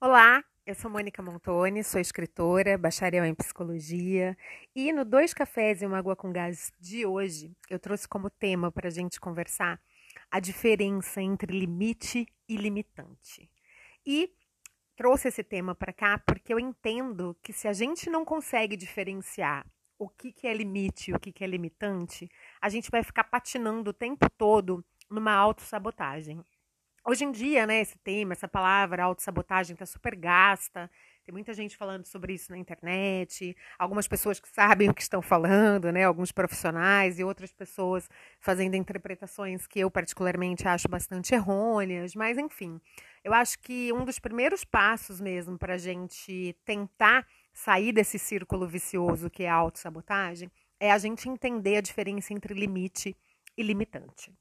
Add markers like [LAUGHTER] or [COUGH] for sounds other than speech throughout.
Olá, eu sou Mônica Montoni, sou escritora, bacharel em psicologia e no Dois Cafés e uma Água com Gás de hoje eu trouxe como tema para a gente conversar a diferença entre limite e limitante. E trouxe esse tema para cá porque eu entendo que se a gente não consegue diferenciar o que, que é limite e o que, que é limitante, a gente vai ficar patinando o tempo todo numa autossabotagem. Hoje em dia, né, esse tema, essa palavra autossabotagem está super gasta. Tem muita gente falando sobre isso na internet, algumas pessoas que sabem o que estão falando, né, alguns profissionais e outras pessoas fazendo interpretações que eu particularmente acho bastante errôneas, mas enfim, eu acho que um dos primeiros passos mesmo para a gente tentar sair desse círculo vicioso que é a autossabotagem é a gente entender a diferença entre limite e limitante.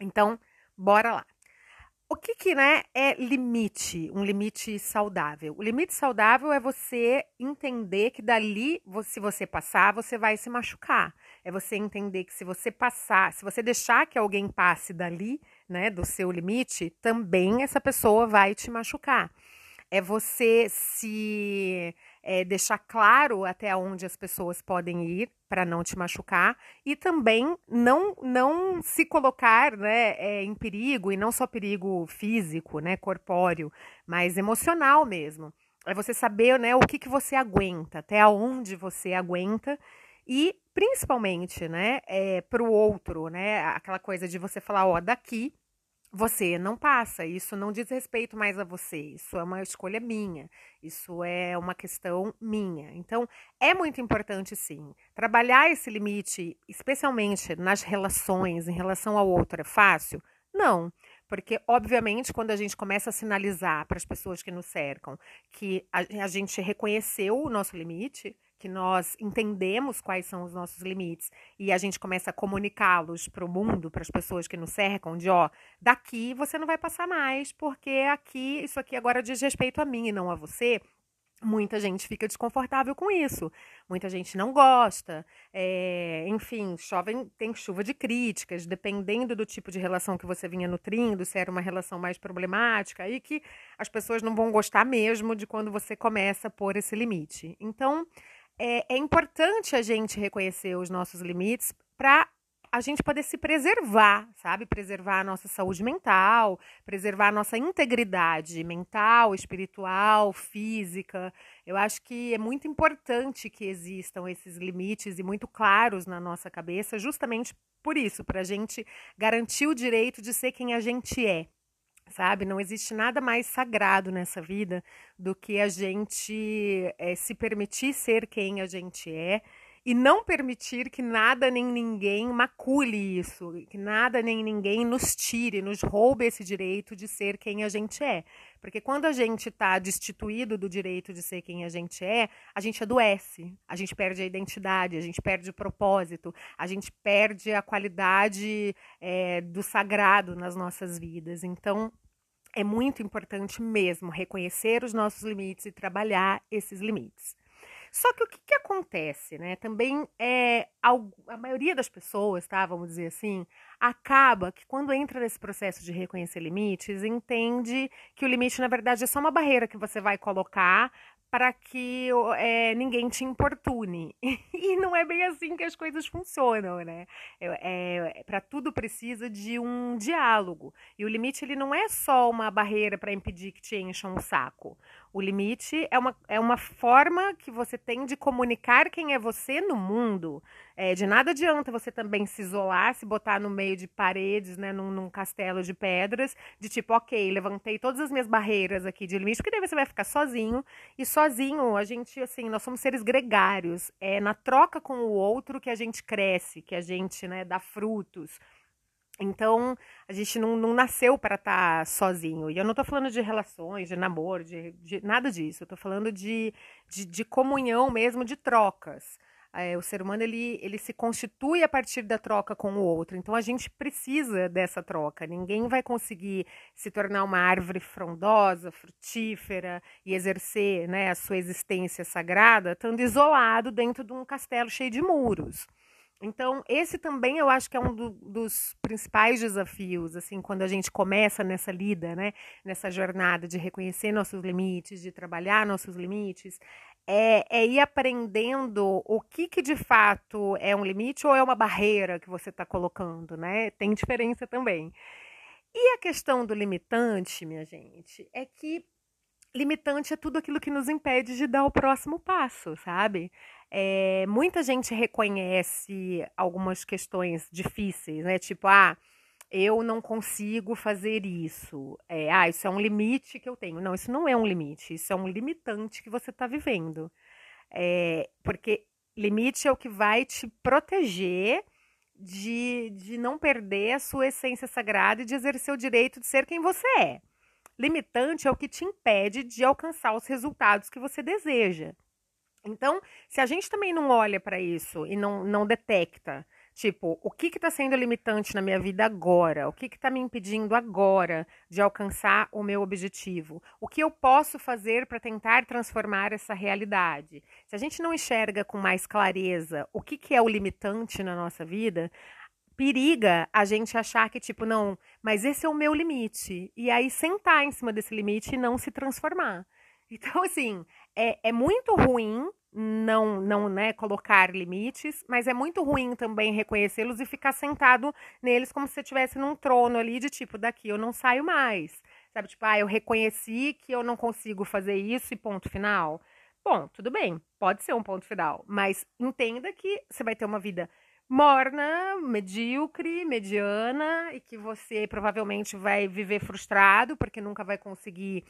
Então, bora lá. O que, que né, é limite, um limite saudável? O limite saudável é você entender que dali, se você passar, você vai se machucar. É você entender que se você passar, se você deixar que alguém passe dali, né, do seu limite, também essa pessoa vai te machucar. É você se é, deixar claro até onde as pessoas podem ir para não te machucar e também não não se colocar né, é, em perigo e não só perigo físico, né, corpóreo, mas emocional mesmo. É você saber né, o que, que você aguenta, até onde você aguenta e principalmente né, é, para o outro, né, aquela coisa de você falar, ó, daqui você não passa, isso não diz respeito mais a você, isso é uma escolha minha, isso é uma questão minha. Então, é muito importante, sim, trabalhar esse limite, especialmente nas relações, em relação ao outro, é fácil? Não, porque, obviamente, quando a gente começa a sinalizar para as pessoas que nos cercam que a, a gente reconheceu o nosso limite, que nós entendemos quais são os nossos limites e a gente começa a comunicá-los para o mundo, para as pessoas que nos cercam, de ó, daqui você não vai passar mais, porque aqui, isso aqui agora diz respeito a mim e não a você. Muita gente fica desconfortável com isso, muita gente não gosta, é, enfim, chove, tem chuva de críticas, dependendo do tipo de relação que você vinha nutrindo, se era uma relação mais problemática, aí que as pessoas não vão gostar mesmo de quando você começa a pôr esse limite. Então, é, é importante a gente reconhecer os nossos limites para a gente poder se preservar, sabe? Preservar a nossa saúde mental, preservar a nossa integridade mental, espiritual, física. Eu acho que é muito importante que existam esses limites e muito claros na nossa cabeça, justamente por isso, para a gente garantir o direito de ser quem a gente é sabe? Não existe nada mais sagrado nessa vida do que a gente é, se permitir ser quem a gente é e não permitir que nada nem ninguém macule isso, que nada nem ninguém nos tire, nos roube esse direito de ser quem a gente é. Porque quando a gente está destituído do direito de ser quem a gente é, a gente adoece, a gente perde a identidade, a gente perde o propósito, a gente perde a qualidade é, do sagrado nas nossas vidas. Então, é muito importante mesmo reconhecer os nossos limites e trabalhar esses limites. Só que o que, que acontece, né? Também é a maioria das pessoas, tá? Vamos dizer assim, acaba que quando entra nesse processo de reconhecer limites, entende que o limite, na verdade, é só uma barreira que você vai colocar para que é, ninguém te importune. [LAUGHS] E não é bem assim que as coisas funcionam, né? É, é para tudo precisa de um diálogo. E o limite ele não é só uma barreira para impedir que te encham o saco. O limite é uma, é uma forma que você tem de comunicar quem é você no mundo. É, de nada adianta você também se isolar, se botar no meio de paredes, né, num, num, castelo de pedras, de tipo, ok, levantei todas as minhas barreiras aqui de limite, porque daí você vai ficar sozinho. E sozinho, a gente, assim, nós somos seres gregários. É na troca com o outro que a gente cresce, que a gente, né, dá frutos. Então, a gente não, não nasceu para estar tá sozinho. E eu não estou falando de relações, de namoro, de, de nada disso. Eu estou falando de, de, de, comunhão mesmo, de trocas. É, o ser humano ele, ele se constitui a partir da troca com o outro. Então, a gente precisa dessa troca. Ninguém vai conseguir se tornar uma árvore frondosa, frutífera e exercer né, a sua existência sagrada estando isolado dentro de um castelo cheio de muros. Então, esse também eu acho que é um do, dos principais desafios, assim, quando a gente começa nessa lida, né, nessa jornada de reconhecer nossos limites, de trabalhar nossos limites, é, é ir aprendendo o que, que de fato é um limite ou é uma barreira que você está colocando, né? Tem diferença também. E a questão do limitante, minha gente, é que limitante é tudo aquilo que nos impede de dar o próximo passo, sabe? É, muita gente reconhece algumas questões difíceis, né? Tipo, ah, eu não consigo fazer isso. É, ah, isso é um limite que eu tenho. Não, isso não é um limite, isso é um limitante que você está vivendo. É, porque limite é o que vai te proteger de, de não perder a sua essência sagrada e de exercer o direito de ser quem você é. Limitante é o que te impede de alcançar os resultados que você deseja. Então, se a gente também não olha para isso e não, não detecta, tipo, o que está sendo limitante na minha vida agora? O que está me impedindo agora de alcançar o meu objetivo? O que eu posso fazer para tentar transformar essa realidade? Se a gente não enxerga com mais clareza o que, que é o limitante na nossa vida, periga a gente achar que, tipo, não, mas esse é o meu limite. E aí sentar em cima desse limite e não se transformar. Então, assim, é, é muito ruim não, não né, colocar limites, mas é muito ruim também reconhecê-los e ficar sentado neles como se você estivesse num trono ali de tipo, daqui eu não saio mais. Sabe, tipo, ah, eu reconheci que eu não consigo fazer isso e ponto final. Bom, tudo bem, pode ser um ponto final, mas entenda que você vai ter uma vida morna, medíocre, mediana e que você provavelmente vai viver frustrado porque nunca vai conseguir,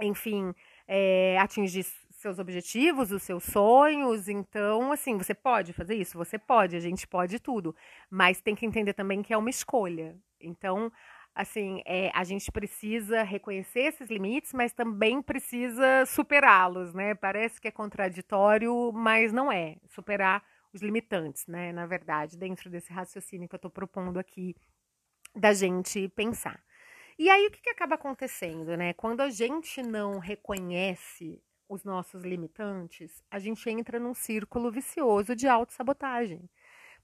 enfim, é, atingir seus objetivos, os seus sonhos. Então, assim, você pode fazer isso, você pode, a gente pode tudo, mas tem que entender também que é uma escolha. Então, assim, é, a gente precisa reconhecer esses limites, mas também precisa superá-los, né? Parece que é contraditório, mas não é. Superar os limitantes, né? Na verdade, dentro desse raciocínio que eu estou propondo aqui da gente pensar. E aí o que, que acaba acontecendo, né? Quando a gente não reconhece os nossos limitantes, a gente entra num círculo vicioso de autossabotagem.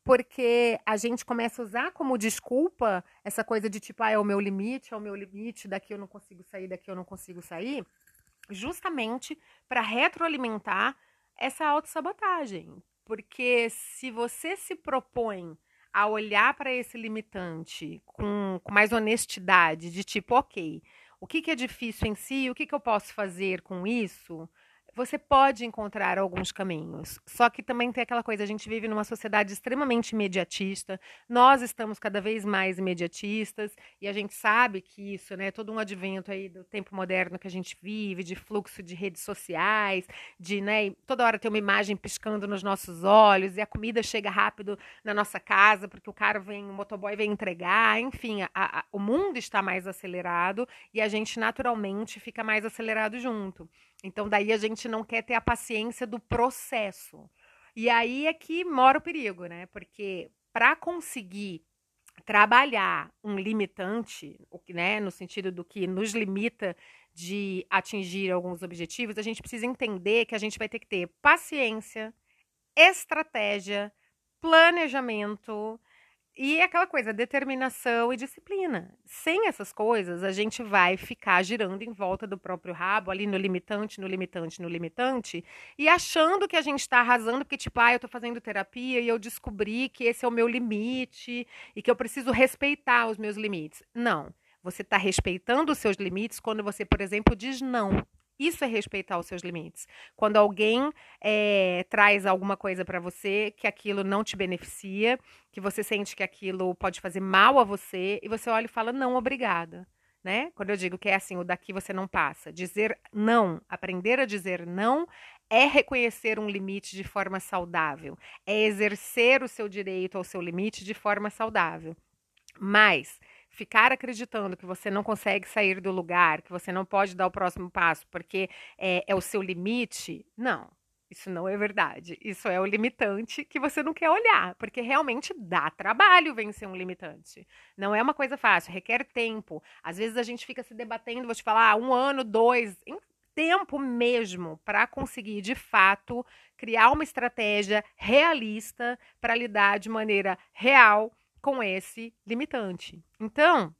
Porque a gente começa a usar como desculpa essa coisa de tipo, ah, é o meu limite, é o meu limite, daqui eu não consigo sair, daqui eu não consigo sair, justamente para retroalimentar essa autossabotagem. Porque se você se propõe a olhar para esse limitante com, com, mais honestidade, de tipo, ok, o que, que é difícil em si, o que, que eu posso fazer com isso, você pode encontrar alguns caminhos. Só que também tem aquela coisa, a gente vive numa sociedade extremamente imediatista, nós estamos cada vez mais imediatistas, e a gente sabe que isso, né, todo um advento aí do tempo moderno que a gente vive, de fluxo de redes sociais, de, né, toda hora ter uma imagem piscando nos nossos olhos, e a comida chega rápido na nossa casa, porque o cara vem, o motoboy vem entregar, enfim, a, a, o mundo está mais acelerado, e a gente naturalmente fica mais acelerado junto. Então, daí a gente não quer ter a paciência do processo. E aí é que mora o perigo, né? Porque para conseguir trabalhar um limitante, né, no sentido do que nos limita de atingir alguns objetivos, a gente precisa entender que a gente vai ter que ter paciência, estratégia, planejamento, e aquela coisa, determinação e disciplina. Sem essas coisas, a gente vai ficar girando em volta do próprio rabo, ali no limitante, no limitante, no limitante, e achando que a gente está arrasando, porque, tipo, ah, eu estou fazendo terapia e eu descobri que esse é o meu limite e que eu preciso respeitar os meus limites. Não. Você está respeitando os seus limites quando você, por exemplo, diz não. Isso é respeitar os seus limites. Quando alguém é, traz alguma coisa para você que aquilo não te beneficia, que você sente que aquilo pode fazer mal a você, e você olha e fala, não, obrigada. Né? Quando eu digo que é assim, o daqui você não passa. Dizer não, aprender a dizer não é reconhecer um limite de forma saudável, é exercer o seu direito ao seu limite de forma saudável. Mas ficar acreditando que você não consegue sair do lugar, que você não pode dar o próximo passo porque é, é o seu limite, não. Isso não é verdade. Isso é o limitante que você não quer olhar, porque realmente dá trabalho vencer um limitante. Não é uma coisa fácil, requer tempo. Às vezes a gente fica se debatendo, vou te falar, um ano, dois, tempo mesmo para conseguir, de fato, criar uma estratégia realista para lidar de maneira real com esse limitante. Então,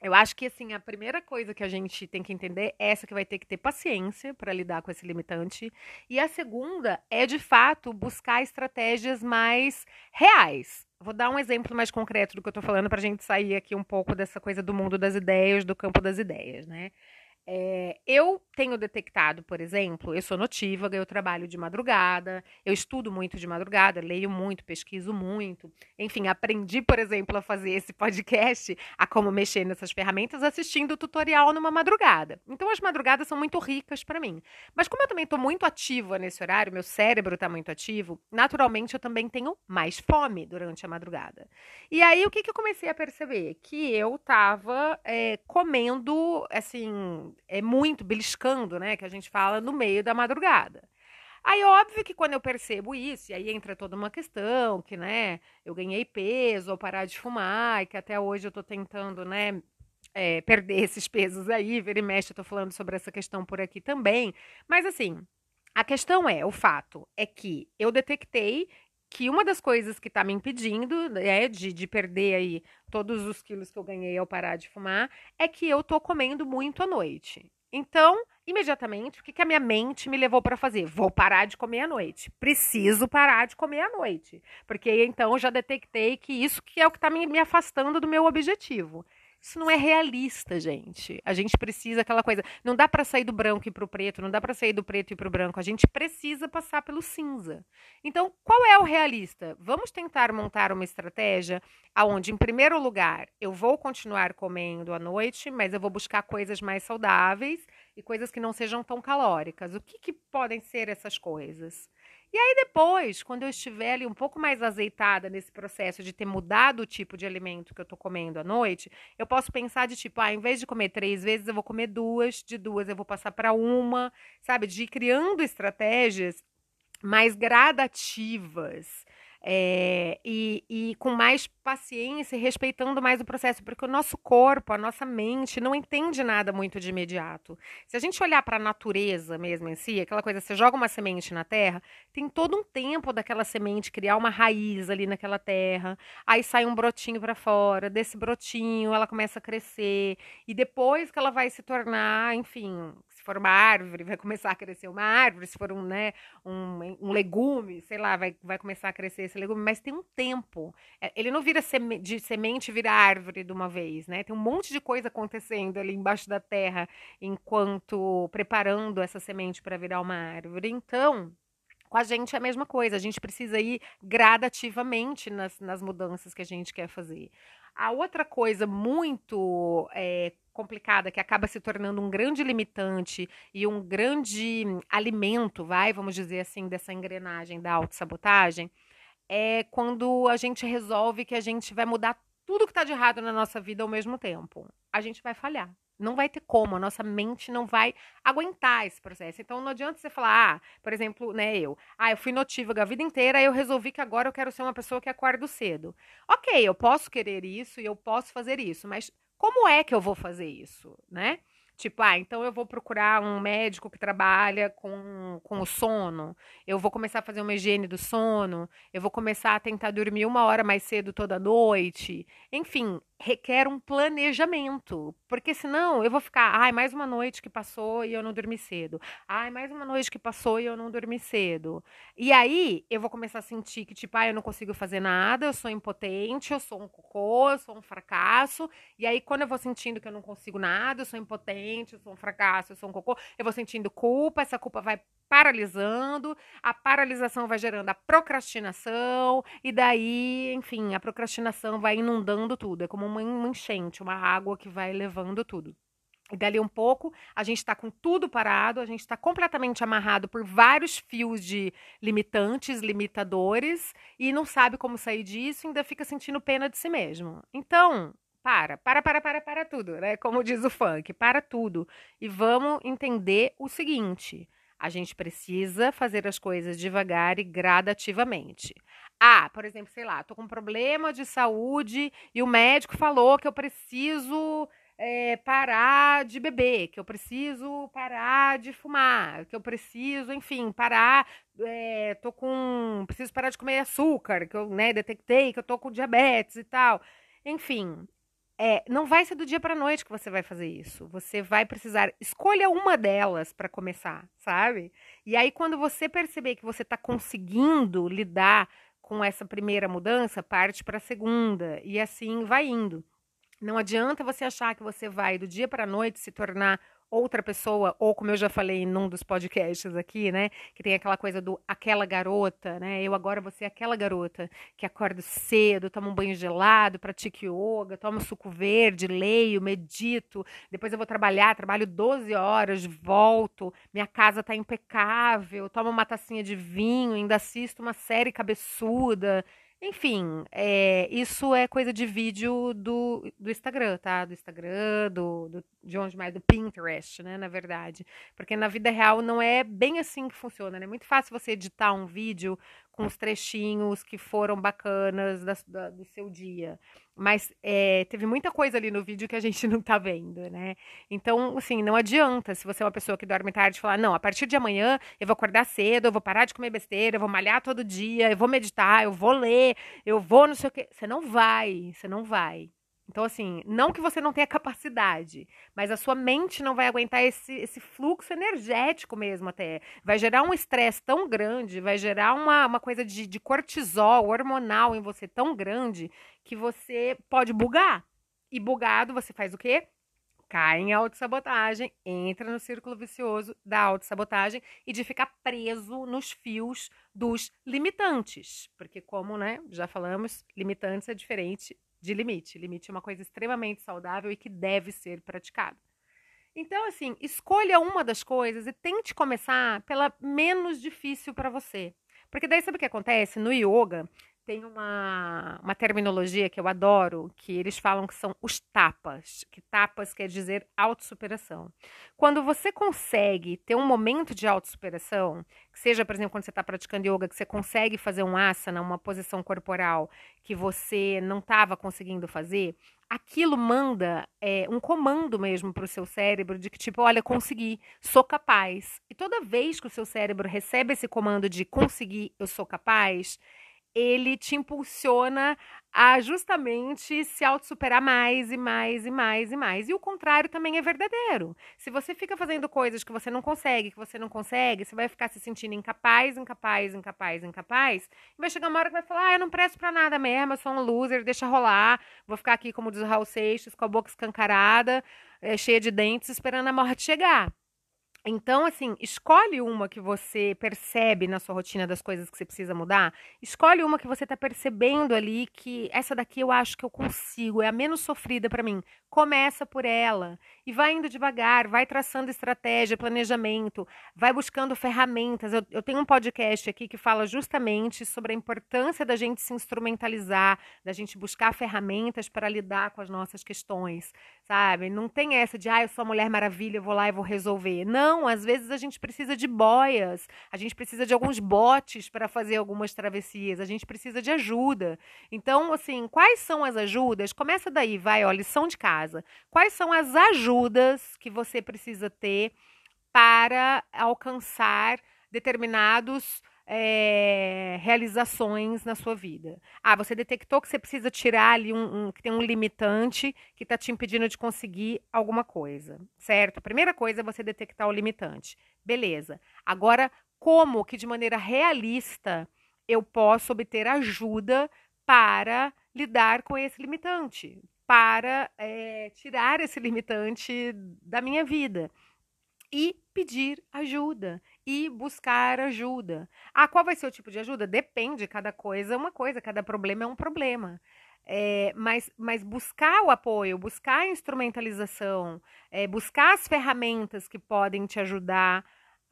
eu acho que assim, a primeira coisa que a gente tem que entender é essa que vai ter que ter paciência para lidar com esse limitante. E a segunda é, de fato, buscar estratégias mais reais. Vou dar um exemplo mais concreto do que eu estou falando para a gente sair aqui um pouco dessa coisa do mundo das ideias, do campo das ideias, né? É, eu tenho detectado, por exemplo, eu sou notívaga, eu trabalho de madrugada, eu estudo muito de madrugada, leio muito, pesquiso muito. Enfim, aprendi, por exemplo, a fazer esse [LAUGHS] podcast, a como mexer nessas ferramentas, assistindo o tutorial numa madrugada. Então, as madrugadas são muito ricas para mim. Mas, como eu também estou muito ativa nesse horário, meu cérebro está muito ativo, naturalmente eu também tenho mais fome durante a madrugada. E aí, o que, que eu comecei a perceber? Que eu estava é, comendo, assim é muito beliscando, né, que a gente fala no meio da madrugada. Aí, óbvio que quando eu percebo isso, e aí entra toda uma questão, que, né, eu ganhei peso ou parar de fumar, e que até hoje eu tô tentando, né, é, perder esses pesos aí, ver e mexe, eu tô falando sobre essa questão por aqui também. Mas, assim, a questão é, o fato é que eu detectei que uma das coisas que está me impedindo né, de, de perder aí todos os quilos que eu ganhei ao parar de fumar é que eu tô comendo muito à noite. Então, imediatamente, o que, que a minha mente me levou para fazer? Vou parar de comer à noite. Preciso parar de comer à noite. Porque então já detectei que isso que é o que está me, me afastando do meu objetivo. Isso não é realista, gente. A gente precisa aquela coisa. Não dá para sair do branco e para o preto, não dá para sair do preto e para o branco. A gente precisa passar pelo cinza. Então, qual é o realista? Vamos tentar montar uma estratégia aonde, em primeiro lugar, eu vou continuar comendo à noite, mas eu vou buscar coisas mais saudáveis e coisas que não sejam tão calóricas. O que, que podem ser essas coisas? E aí depois, quando eu estiver ali um pouco mais azeitada nesse processo de ter mudado o tipo de alimento que eu tô comendo à noite, eu posso pensar de tipo, ah, em vez de comer três vezes, eu vou comer duas, de duas eu vou passar para uma, sabe? De ir criando estratégias mais gradativas é, e, e com mais paciência respeitando mais o processo, porque o nosso corpo, a nossa mente não entende nada muito de imediato. Se a gente olhar para a natureza mesmo em si, aquela coisa, você joga uma semente na terra, tem todo um tempo daquela semente criar uma raiz ali naquela terra, aí sai um brotinho para fora, desse brotinho ela começa a crescer, e depois que ela vai se tornar, enfim, se for uma árvore, vai começar a crescer uma árvore, se for um, né, um, um legume, sei lá, vai, vai começar a crescer esse legume, mas tem um tempo. É, ele não vira seme, de semente, vira árvore de uma vez, né? Tem um monte de coisa acontecendo ali embaixo da terra, enquanto preparando essa semente para virar uma árvore. Então, com a gente é a mesma coisa, a gente precisa ir gradativamente nas, nas mudanças que a gente quer fazer. A outra coisa muito é, complicada, que acaba se tornando um grande limitante e um grande alimento, vai, vamos dizer assim, dessa engrenagem da autossabotagem, é quando a gente resolve que a gente vai mudar tudo que está de errado na nossa vida ao mesmo tempo. A gente vai falhar. Não vai ter como, a nossa mente não vai aguentar esse processo. Então não adianta você falar, ah, por exemplo, né, eu, ah, eu fui notívaga a vida inteira, eu resolvi que agora eu quero ser uma pessoa que acorda cedo. OK, eu posso querer isso e eu posso fazer isso, mas como é que eu vou fazer isso, né? Tipo, ah, então eu vou procurar um médico que trabalha com, com o sono, eu vou começar a fazer uma higiene do sono, eu vou começar a tentar dormir uma hora mais cedo toda noite. Enfim, requer um planejamento, porque senão eu vou ficar, ai, mais uma noite que passou e eu não dormi cedo. Ai, mais uma noite que passou e eu não dormi cedo. E aí eu vou começar a sentir que tipo, ai, eu não consigo fazer nada, eu sou impotente, eu sou um cocô, eu sou um fracasso. E aí quando eu vou sentindo que eu não consigo nada, eu sou impotente, eu sou um fracasso, eu sou um cocô, eu vou sentindo culpa, essa culpa vai paralisando, a paralisação vai gerando a procrastinação, e daí, enfim, a procrastinação vai inundando tudo. É como uma enchente, uma água que vai levando tudo. E dali um pouco, a gente está com tudo parado, a gente está completamente amarrado por vários fios de limitantes, limitadores, e não sabe como sair disso, ainda fica sentindo pena de si mesmo. Então, para, para, para, para, para tudo, né? Como diz o funk, para tudo. E vamos entender o seguinte: a gente precisa fazer as coisas devagar e gradativamente. Ah, por exemplo, sei lá, tô com um problema de saúde e o médico falou que eu preciso é, parar de beber, que eu preciso parar de fumar, que eu preciso, enfim, parar. É, tô com. Preciso parar de comer açúcar, que eu né, detectei que eu tô com diabetes e tal. Enfim, é, não vai ser do dia para noite que você vai fazer isso. Você vai precisar escolha uma delas para começar, sabe? E aí quando você perceber que você está conseguindo lidar com essa primeira mudança, parte para a segunda e assim vai indo. Não adianta você achar que você vai do dia para noite se tornar outra pessoa, ou como eu já falei num dos podcasts aqui, né, que tem aquela coisa do aquela garota, né, eu agora vou ser aquela garota que acorda cedo, toma um banho gelado, pratica yoga, toma suco verde, leio, medito, depois eu vou trabalhar, trabalho 12 horas, volto, minha casa tá impecável, tomo uma tacinha de vinho, ainda assisto uma série cabeçuda, enfim, é, isso é coisa de vídeo do, do Instagram, tá? Do Instagram, do, do, de onde mais? Do Pinterest, né? Na verdade. Porque na vida real não é bem assim que funciona, né? É muito fácil você editar um vídeo com os trechinhos que foram bacanas da, da, do seu dia. Mas é, teve muita coisa ali no vídeo que a gente [LAUGHS] não tá vendo, né? Então, assim, não adianta se você é uma pessoa que dorme tarde falar, não, a partir de amanhã eu vou acordar cedo, eu vou parar de comer besteira, eu vou malhar todo dia, eu vou meditar, eu vou ler, eu vou não sei o quê. Você não vai, você não vai. Então, assim, não que você não tenha capacidade, mas a sua mente não vai aguentar esse, esse fluxo energético mesmo até. Vai gerar um estresse tão grande, vai gerar uma, uma coisa de, de cortisol hormonal em você tão grande que você pode bugar. E bugado, você faz o quê? Cai em autossabotagem, entra no círculo vicioso da autossabotagem e de ficar preso nos fios dos limitantes. Porque, como né, já falamos, limitantes é diferente de limite. Limite é uma coisa extremamente saudável e que deve ser praticado. Então, assim, escolha uma das coisas e tente começar pela menos difícil para você. Porque daí sabe o que acontece? No yoga, tem uma, uma terminologia que eu adoro, que eles falam que são os tapas, que tapas quer dizer autossuperação. Quando você consegue ter um momento de autossuperação, que seja, por exemplo, quando você está praticando yoga, que você consegue fazer um asana, uma posição corporal que você não estava conseguindo fazer, aquilo manda é, um comando mesmo para o seu cérebro de que, tipo, olha, consegui, sou capaz. E toda vez que o seu cérebro recebe esse comando de conseguir, eu sou capaz, ele te impulsiona a justamente se autossuperar mais e mais e mais e mais. E o contrário também é verdadeiro. Se você fica fazendo coisas que você não consegue, que você não consegue, você vai ficar se sentindo incapaz, incapaz, incapaz, incapaz, e vai chegar uma hora que vai falar: "Ah, eu não presto para nada mesmo, eu sou um loser, deixa rolar, vou ficar aqui como diz o Raul Seixas, com a boca escancarada, é, cheia de dentes, esperando a morte chegar". Então, assim, escolhe uma que você percebe na sua rotina das coisas que você precisa mudar. Escolhe uma que você está percebendo ali que essa daqui eu acho que eu consigo, é a menos sofrida para mim. Começa por ela e vai indo devagar, vai traçando estratégia, planejamento, vai buscando ferramentas. Eu, eu tenho um podcast aqui que fala justamente sobre a importância da gente se instrumentalizar, da gente buscar ferramentas para lidar com as nossas questões, sabe? Não tem essa de, ah, eu sou a Mulher Maravilha, eu vou lá e vou resolver. Não, às vezes a gente precisa de boias, a gente precisa de alguns botes para fazer algumas travessias, a gente precisa de ajuda. Então, assim, quais são as ajudas? Começa daí, vai, ó, lição de casa. Quais são as ajudas que você precisa ter para alcançar determinados é, realizações na sua vida. Ah, você detectou que você precisa tirar ali um, um que tem um limitante que está te impedindo de conseguir alguma coisa, certo? A primeira coisa é você detectar o limitante. Beleza. Agora, como que de maneira realista eu posso obter ajuda para lidar com esse limitante, para é, tirar esse limitante da minha vida e pedir ajuda e buscar ajuda. Ah, qual vai ser o tipo de ajuda? Depende, cada coisa é uma coisa, cada problema é um problema. É, mas, mas buscar o apoio, buscar a instrumentalização, é, buscar as ferramentas que podem te ajudar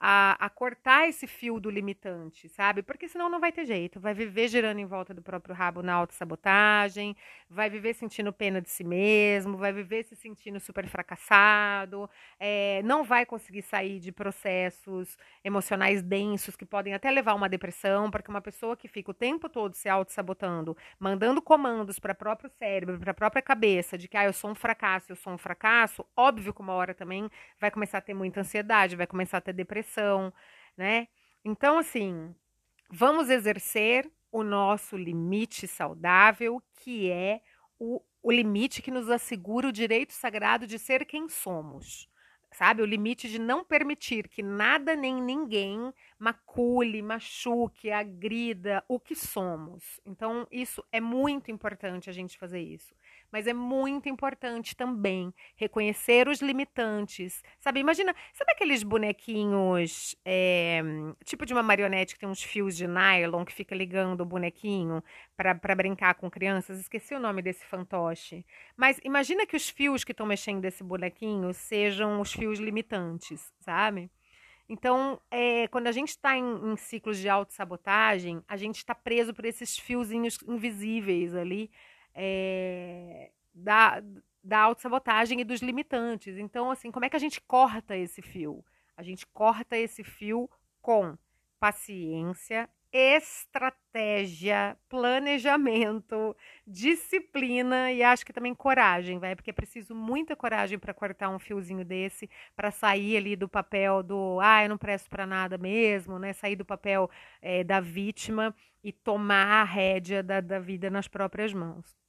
a, a, cortar esse fio do limitante, sabe? Porque senão não vai ter jeito. Vai viver girando em volta do próprio rabo na autossabotagem, vai viver sentindo pena de si mesmo, vai viver se sentindo super fracassado, é, não vai conseguir sair de processos emocionais densos que podem até levar a uma depressão, porque uma pessoa que fica o tempo todo se autossabotando, mandando comandos para o próprio cérebro, para a própria cabeça, de que ah, eu sou um fracasso, eu sou um fracasso, óbvio que uma hora também vai começar a ter muita ansiedade, vai começar a ter depressão né? Então, assim, vamos exercer o nosso limite saudável, que é o, o limite que nos assegura o direito sagrado de ser quem somos. Sabe? O limite de não permitir que nada nem ninguém macule, machuque, agrida o que somos. Então, isso é muito importante a gente fazer isso mas é muito importante também reconhecer os limitantes. Sabe, imagina, sabe aqueles bonequinhos, é, tipo de uma marionete que tem uns fios de nylon que fica ligando o bonequinho para brincar com crianças? Esqueci o nome desse fantoche. Mas imagina que os fios que estão mexendo desse bonequinho sejam os fios limitantes, sabe? Então, é, quando a gente está em, em, ciclos de autossabotagem, a gente está preso por esses fiozinhos invisíveis ali é, da, da autossabotagem e dos limitantes. Então, assim, como é que a gente corta esse fio? A gente corta esse fio com paciência, estratégia, planejamento, disciplina e acho que também coragem, vai, porque é preciso muita coragem para cortar um fiozinho desse, para sair ali do papel do, ah, eu não presto para nada mesmo, né? Sair do papel é, da vítima e tomar a rédea da, da vida nas próprias mãos.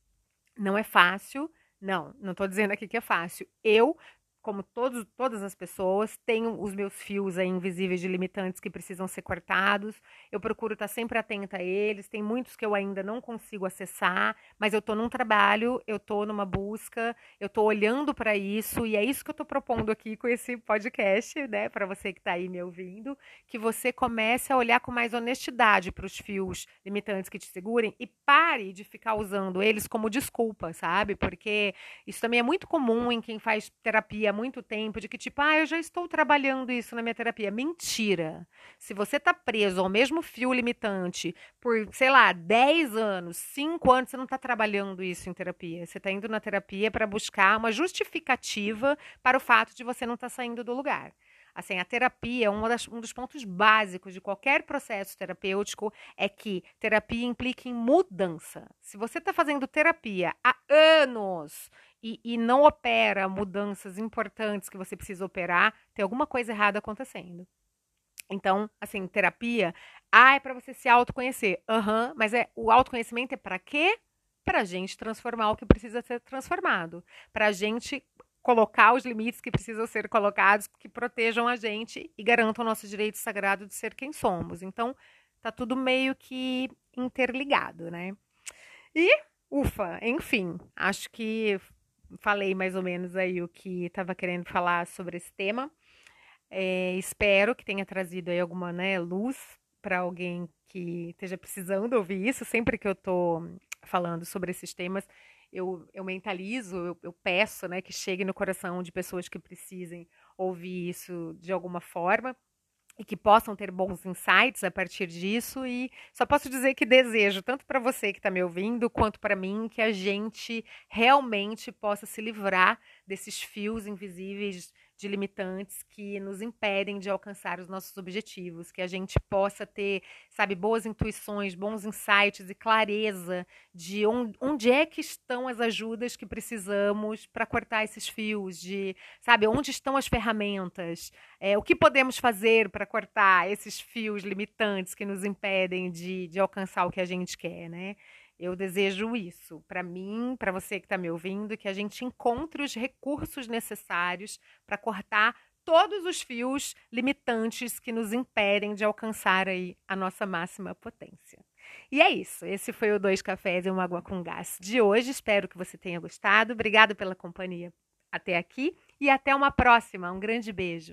Não é fácil, não, não estou dizendo aqui que é fácil. Eu como todos, todas as pessoas, tenho os meus fios aí invisíveis de limitantes que precisam ser cortados. Eu procuro estar sempre atenta a eles. Tem muitos que eu ainda não consigo acessar, mas eu estou num trabalho, eu estou numa busca, eu estou olhando para isso e é isso que eu estou propondo aqui com esse podcast, né, para você que está aí me ouvindo, que você comece a olhar com mais honestidade para os fios limitantes que te segurem e pare de ficar usando eles como desculpa, sabe? Porque isso também é muito comum em quem faz terapia há muito tempo de que, tipo, ah, eu já estou trabalhando isso na minha terapia. Mentira. Se você está preso ao mesmo fio limitante por, sei lá, 10 anos, 5 anos, você não está trabalhando isso em terapia. Você está indo na terapia para buscar uma justificativa para o fato de você não estar tá saindo do lugar. Assim, a terapia, um, das, um dos pontos básicos de qualquer processo terapêutico é que terapia implica em mudança. Se você está fazendo terapia há anos e, e não opera mudanças importantes que você precisa operar, tem alguma coisa errada acontecendo. Então, assim, terapia, ah, é para você se autoconhecer. Aham, uhum, mas é o autoconhecimento é para quê? Para a gente transformar o que precisa ser transformado. Para a gente colocar os limites que precisam ser colocados, que protejam a gente e garantam o nosso direito sagrado de ser quem somos. Então, tá tudo meio que interligado, né? E, ufa, enfim, acho que falei mais ou menos aí o que estava querendo falar sobre esse tema. É, espero que tenha trazido aí alguma né, luz para alguém que esteja precisando ouvir isso. Sempre que eu estou falando sobre esses temas, eu, eu mentalizo, eu, eu peço né, que chegue no coração de pessoas que precisem ouvir isso de alguma forma e que possam ter bons insights a partir disso. E só posso dizer que desejo, tanto para você que está me ouvindo, quanto para mim, que a gente realmente possa se livrar desses fios invisíveis de limitantes que nos impedem de alcançar os nossos objetivos, que a gente possa ter, sabe, boas intuições, bons insights e clareza de onde, é que estão as ajudas que precisamos para cortar esses fios, de, sabe, onde estão as ferramentas, é, o que podemos fazer para cortar esses fios limitantes que nos impedem de, de alcançar o que a gente quer, né? Eu desejo isso para mim, para você que está me ouvindo, que a gente encontre os recursos necessários para cortar todos os fios limitantes que nos impedem de alcançar aí a nossa máxima potência. E é isso. Esse foi o Dois Cafés e uma Água com Gás de hoje. Espero que você tenha gostado. Obrigado pela companhia até aqui e até uma próxima. Um grande beijo.